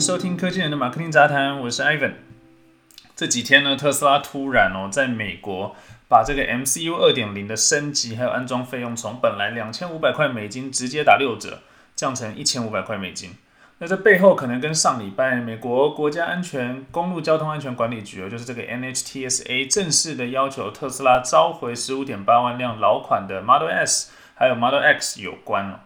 收听科技人的马克丁杂谈，我是 Ivan。这几天呢，特斯拉突然哦，在美国把这个 MCU 二点零的升级还有安装费用，从本来两千五百块美金直接打六折，降成一千五百块美金。那这背后可能跟上礼拜美国国家安全公路交通安全管理局，就是这个 NHTSA 正式的要求特斯拉召回十五点八万辆老款的 Model S 还有 Model X 有关了。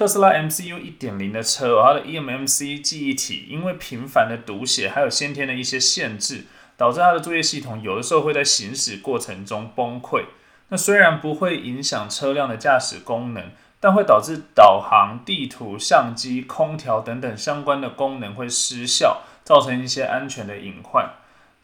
特斯拉 MCU 一点零的车，它的 eMMC 记忆体因为频繁的读写，还有先天的一些限制，导致它的作业系统有的时候会在行驶过程中崩溃。那虽然不会影响车辆的驾驶功能，但会导致导航、地图、相机、空调等等相关的功能会失效，造成一些安全的隐患。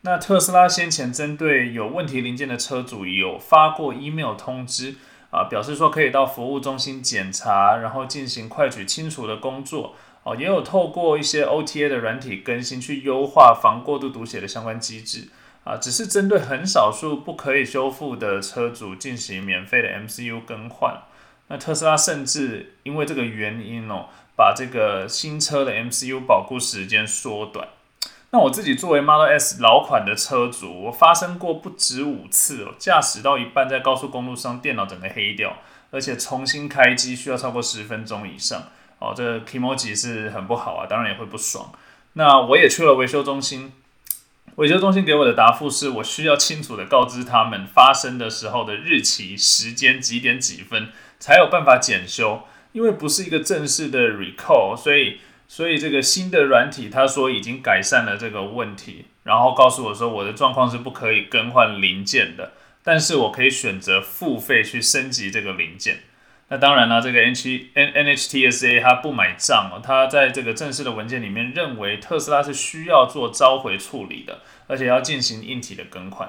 那特斯拉先前针对有问题零件的车主有发过 email 通知。啊，表示说可以到服务中心检查，然后进行快取清除的工作。哦，也有透过一些 OTA 的软体更新去优化防过度读写的相关机制。啊，只是针对很少数不可以修复的车主进行免费的 MCU 更换。那特斯拉甚至因为这个原因哦，把这个新车的 MCU 保护时间缩短。那我自己作为 Model S 老款的车主，我发生过不止五次哦，驾驶到一半在高速公路上电脑整个黑掉，而且重新开机需要超过十分钟以上哦，这 Kimoji 是很不好啊，当然也会不爽。那我也去了维修中心，维修中心给我的答复是我需要清楚的告知他们发生的时候的日期、时间几点几分，才有办法检修，因为不是一个正式的 recall，所以。所以这个新的软体，他说已经改善了这个问题，然后告诉我说我的状况是不可以更换零件的，但是我可以选择付费去升级这个零件。那当然了，这个 N 七 N N H T S A 它不买账哦，它在这个正式的文件里面认为特斯拉是需要做召回处理的，而且要进行硬体的更换。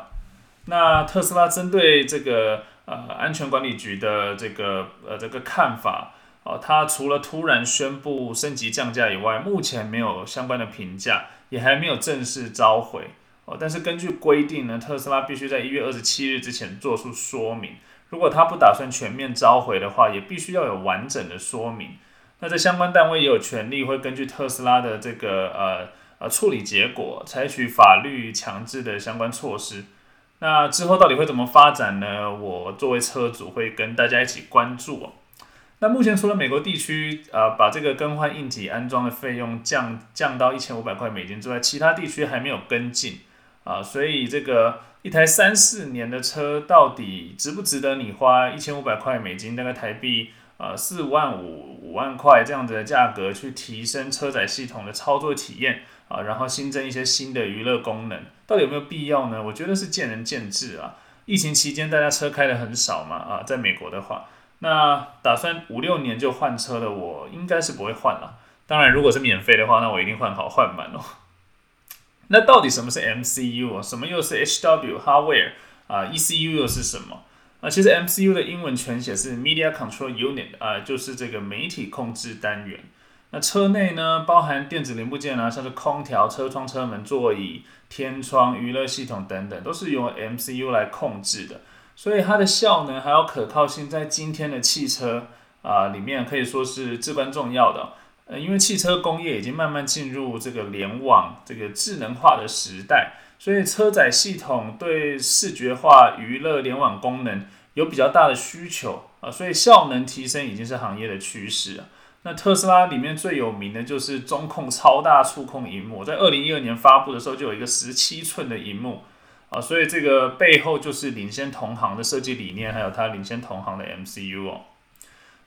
那特斯拉针对这个呃安全管理局的这个呃这个看法。哦，它除了突然宣布升级降价以外，目前没有相关的评价，也还没有正式召回。哦，但是根据规定呢，特斯拉必须在一月二十七日之前做出说明。如果他不打算全面召回的话，也必须要有完整的说明。那这相关单位也有权利会根据特斯拉的这个呃呃处理结果，采取法律强制的相关措施。那之后到底会怎么发展呢？我作为车主会跟大家一起关注。那目前除了美国地区啊，把这个更换硬体安装的费用降降到一千五百块美金之外，其他地区还没有跟进啊，所以这个一台三四年的车到底值不值得你花一千五百块美金，大概台币呃四万五五万块这样子的价格去提升车载系统的操作体验啊，然后新增一些新的娱乐功能，到底有没有必要呢？我觉得是见仁见智啊。疫情期间大家车开的很少嘛啊，在美国的话。那打算五六年就换车的我应该是不会换了。当然，如果是免费的话，那我一定换好换满哦。那到底什么是 MCU 啊？什么又是 HW Hardware 啊？ECU 又是什么？啊，其实 MCU 的英文全写是 Media Control Unit 啊，就是这个媒体控制单元。那车内呢，包含电子零部件啊，像是空调、车窗、车门、座椅、天窗、娱乐系统等等，都是由 MCU 来控制的。所以它的效能还有可靠性，在今天的汽车啊里面可以说是至关重要的。呃，因为汽车工业已经慢慢进入这个联网、这个智能化的时代，所以车载系统对视觉化、娱乐、联网功能有比较大的需求啊，所以效能提升已经是行业的趋势。那特斯拉里面最有名的就是中控超大触控荧幕，在二零一二年发布的时候就有一个十七寸的荧幕。啊，所以这个背后就是领先同行的设计理念，还有它领先同行的 MCU 哦。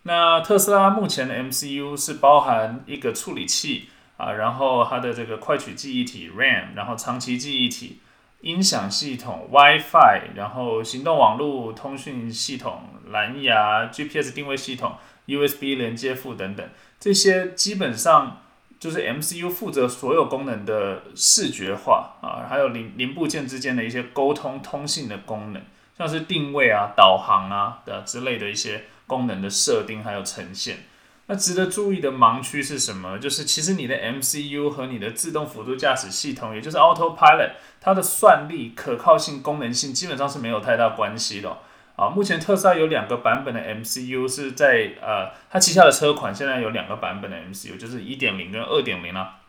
那特斯拉目前的 MCU 是包含一个处理器啊，然后它的这个快取记忆体 RAM，然后长期记忆体、音响系统、WiFi，然后行动网络通讯系统、蓝牙、GPS 定位系统、USB 连接埠等等，这些基本上。就是 MCU 负责所有功能的视觉化啊，还有零零部件之间的一些沟通通信的功能，像是定位啊、导航啊的之类的一些功能的设定还有呈现。那值得注意的盲区是什么？就是其实你的 MCU 和你的自动辅助驾驶系统，也就是 Autopilot，它的算力、可靠性、功能性基本上是没有太大关系的。啊，目前特斯拉有两个版本的 MCU 是在呃，它旗下的车款现在有两个版本的 MCU，就是一点零跟二点零啊。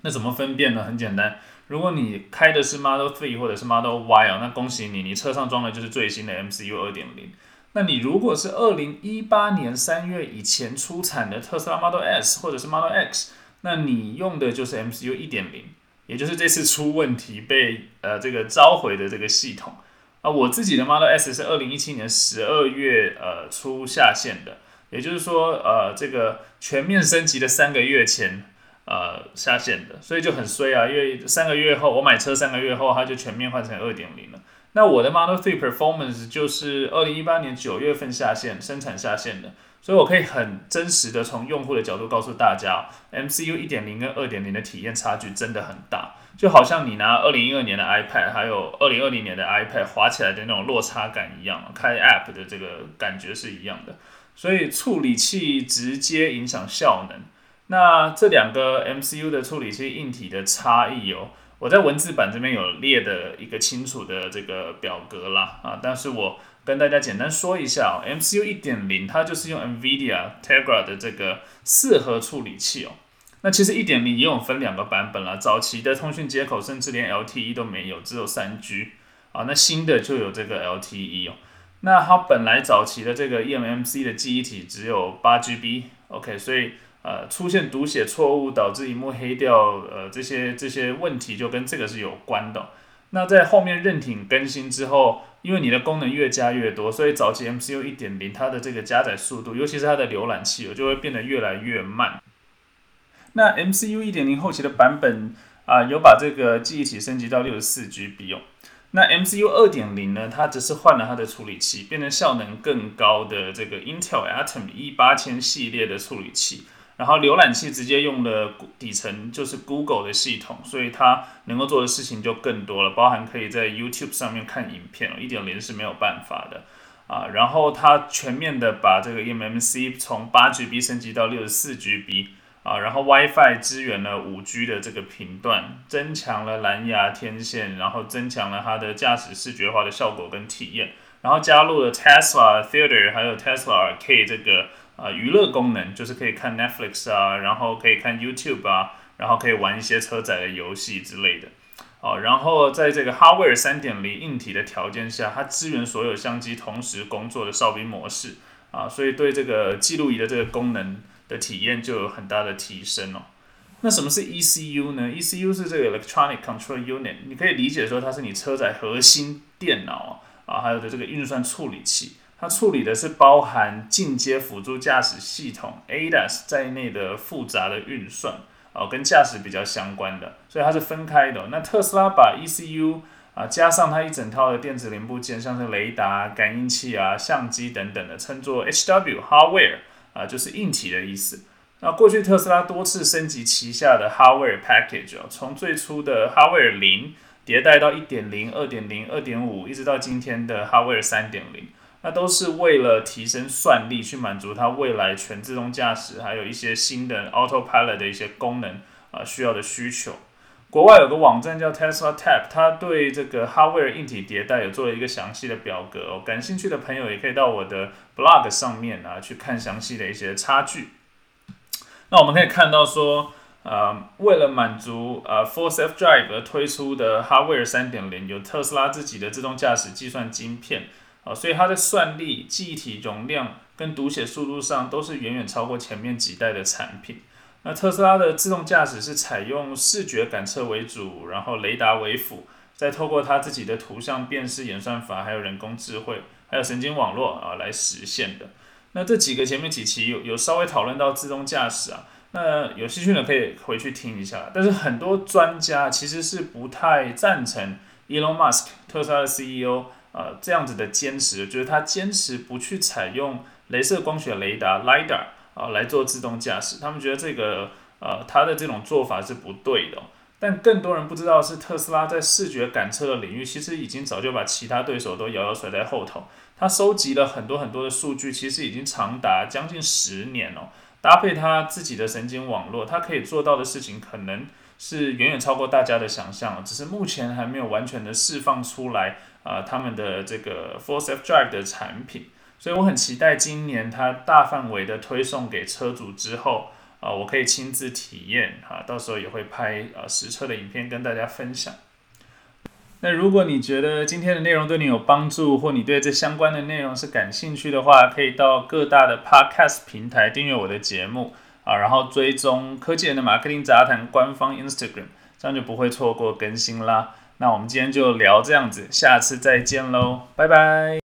那怎么分辨呢？很简单，如果你开的是 Model 3或者是 Model Y 啊，那恭喜你，你车上装的就是最新的 MCU 二点零。那你如果是二零一八年三月以前出产的特斯拉 Model S 或者是 Model X，那你用的就是 MCU 一点零，也就是这次出问题被呃这个召回的这个系统啊。我自己的 Model S 是二零一七年十二月呃初下线的，也就是说呃这个全面升级的三个月前呃下线的，所以就很衰啊，因为三个月后我买车三个月后它就全面换成二点零了。那我的 Model Three Performance 就是二零一八年九月份下线生产下线的，所以我可以很真实的从用户的角度告诉大家，MCU 一点零跟二点零的体验差距真的很大，就好像你拿二零一二年的 iPad 还有二零二零年的 iPad 滑起来的那种落差感一样，开 App 的这个感觉是一样的，所以处理器直接影响效能。那这两个 MCU 的处理器硬体的差异哦。我在文字版这边有列的一个清楚的这个表格啦，啊，但是我跟大家简单说一下，MCU 一点零它就是用 NVIDIA Tegra 的这个四核处理器哦。那其实一点零也有分两个版本啦，早期的通讯接口甚至连 LTE 都没有，只有三 G 啊，那新的就有这个 LTE 哦。那它本来早期的这个 eMMC 的记忆体只有八 GB，OK，所以。呃，出现读写错误导致荧幕黑掉，呃，这些这些问题就跟这个是有关的。那在后面韧挺更新之后，因为你的功能越加越多，所以早期 MCU 一点零它的这个加载速度，尤其是它的浏览器，就会变得越来越慢。那 MCU 一点零后期的版本啊，有把这个记忆体升级到六十四 GB 哦。那 MCU 二点零呢，它只是换了它的处理器，变成效能更高的这个 Intel Atom E 八千系列的处理器。然后浏览器直接用的底层就是 Google 的系统，所以它能够做的事情就更多了，包含可以在 YouTube 上面看影片哦，一点零是没有办法的啊。然后它全面的把这个 MMC 从八 GB 升级到六十四 GB 啊，然后 WiFi 支援了五 G 的这个频段，增强了蓝牙天线，然后增强了它的驾驶视觉化的效果跟体验，然后加入了 Tesla Theater 还有 Tesla K 这个。啊，娱乐功能就是可以看 Netflix 啊，然后可以看 YouTube 啊，然后可以玩一些车载的游戏之类的。哦，然后在这个 Hardware 三点零硬体的条件下，它支援所有相机同时工作的哨兵模式啊，所以对这个记录仪的这个功能的体验就有很大的提升哦。那什么是 ECU 呢？ECU 是这个 Electronic Control Unit，你可以理解说它是你车载核心电脑啊，还有的这个运算处理器。它处理的是包含进阶辅助驾驶系统 ADAS 在内的复杂的运算，哦，跟驾驶比较相关的，所以它是分开的。那特斯拉把 ECU 啊加上它一整套的电子零部件，像是雷达、感应器啊、相机等等的，称作 HW Hardware 啊，就是硬体的意思。那过去特斯拉多次升级旗下的 Hardware Package，从最初的 Hardware 零迭代到一点零、二点零、二点五，一直到今天的 Hardware 三点零。那都是为了提升算力，去满足它未来全自动驾驶，还有一些新的 Autopilot 的一些功能啊需要的需求。国外有个网站叫 Tesla Tap，它对这个 Hardware 硬体迭代有做了一个详细的表格哦。感兴趣的朋友也可以到我的 Blog 上面啊去看详细的一些差距。那我们可以看到说，呃，为了满足呃 Full Self Drive 而推出的 Hardware 三点零，有特斯拉自己的自动驾驶计算晶片。啊，所以它的算力、记忆体容量跟读写速度上都是远远超过前面几代的产品。那特斯拉的自动驾驶是采用视觉感测为主，然后雷达为辅，再透过它自己的图像辨识演算法，还有人工智慧，还有神经网络啊来实现的。那这几个前面几期有有稍微讨论到自动驾驶啊，那有兴趣的可以回去听一下。但是很多专家其实是不太赞成 Elon Musk 特斯拉的 CEO。呃，这样子的坚持，就是他坚持不去采用镭射光学雷达 （LiDAR） 啊来做自动驾驶，他们觉得这个呃他的这种做法是不对的。但更多人不知道是特斯拉在视觉感测的领域，其实已经早就把其他对手都遥遥甩在后头。他收集了很多很多的数据，其实已经长达将近十年了。搭配他自己的神经网络，他可以做到的事情，可能是远远超过大家的想象，只是目前还没有完全的释放出来。啊，他们的这个 Full Self Drive 的产品，所以我很期待今年它大范围的推送给车主之后，啊，我可以亲自体验哈，到时候也会拍呃实车的影片跟大家分享。那如果你觉得今天的内容对你有帮助，或你对这相关的内容是感兴趣的话，可以到各大的 Podcast 平台订阅我的节目啊，然后追踪科技人的马克丁杂谈官方 Instagram，这样就不会错过更新啦。那我们今天就聊这样子，下次再见喽，拜拜。